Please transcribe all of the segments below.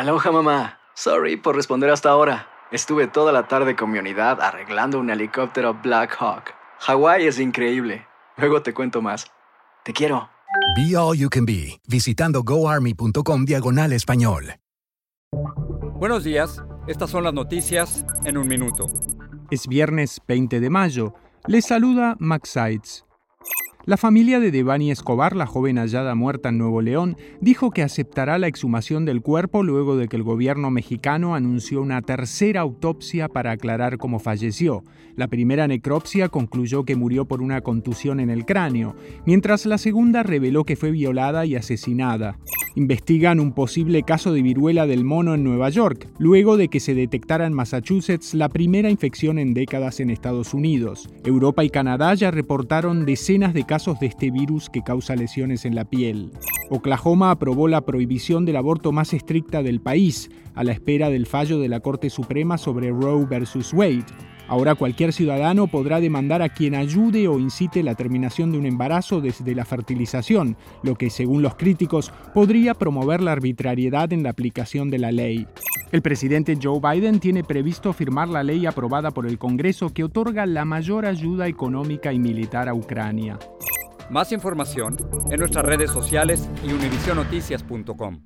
Aloha mamá. Sorry por responder hasta ahora. Estuve toda la tarde con mi unidad arreglando un helicóptero Black Hawk. Hawái es increíble. Luego te cuento más. Te quiero. Be All You Can Be, visitando goarmy.com diagonal español. Buenos días, estas son las noticias en un minuto. Es viernes 20 de mayo. Les saluda Max Sides. La familia de Devani Escobar, la joven hallada muerta en Nuevo León, dijo que aceptará la exhumación del cuerpo luego de que el gobierno mexicano anunció una tercera autopsia para aclarar cómo falleció. La primera necropsia concluyó que murió por una contusión en el cráneo, mientras la segunda reveló que fue violada y asesinada. Investigan un posible caso de viruela del mono en Nueva York, luego de que se detectara en Massachusetts la primera infección en décadas en Estados Unidos. Europa y Canadá ya reportaron decenas de casos de este virus que causa lesiones en la piel. Oklahoma aprobó la prohibición del aborto más estricta del país, a la espera del fallo de la Corte Suprema sobre Roe vs. Wade. Ahora cualquier ciudadano podrá demandar a quien ayude o incite la terminación de un embarazo desde la fertilización, lo que, según los críticos, podría promover la arbitrariedad en la aplicación de la ley. El presidente Joe Biden tiene previsto firmar la ley aprobada por el Congreso que otorga la mayor ayuda económica y militar a Ucrania. Más información en nuestras redes sociales y univisionoticias.com.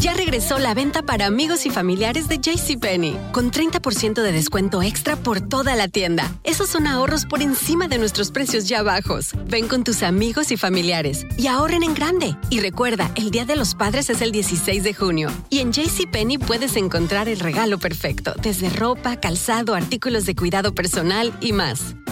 Ya regresó la venta para amigos y familiares de JCPenney, con 30% de descuento extra por toda la tienda. Esos son ahorros por encima de nuestros precios ya bajos. Ven con tus amigos y familiares y ahorren en grande. Y recuerda, el Día de los Padres es el 16 de junio. Y en JCPenney puedes encontrar el regalo perfecto, desde ropa, calzado, artículos de cuidado personal y más.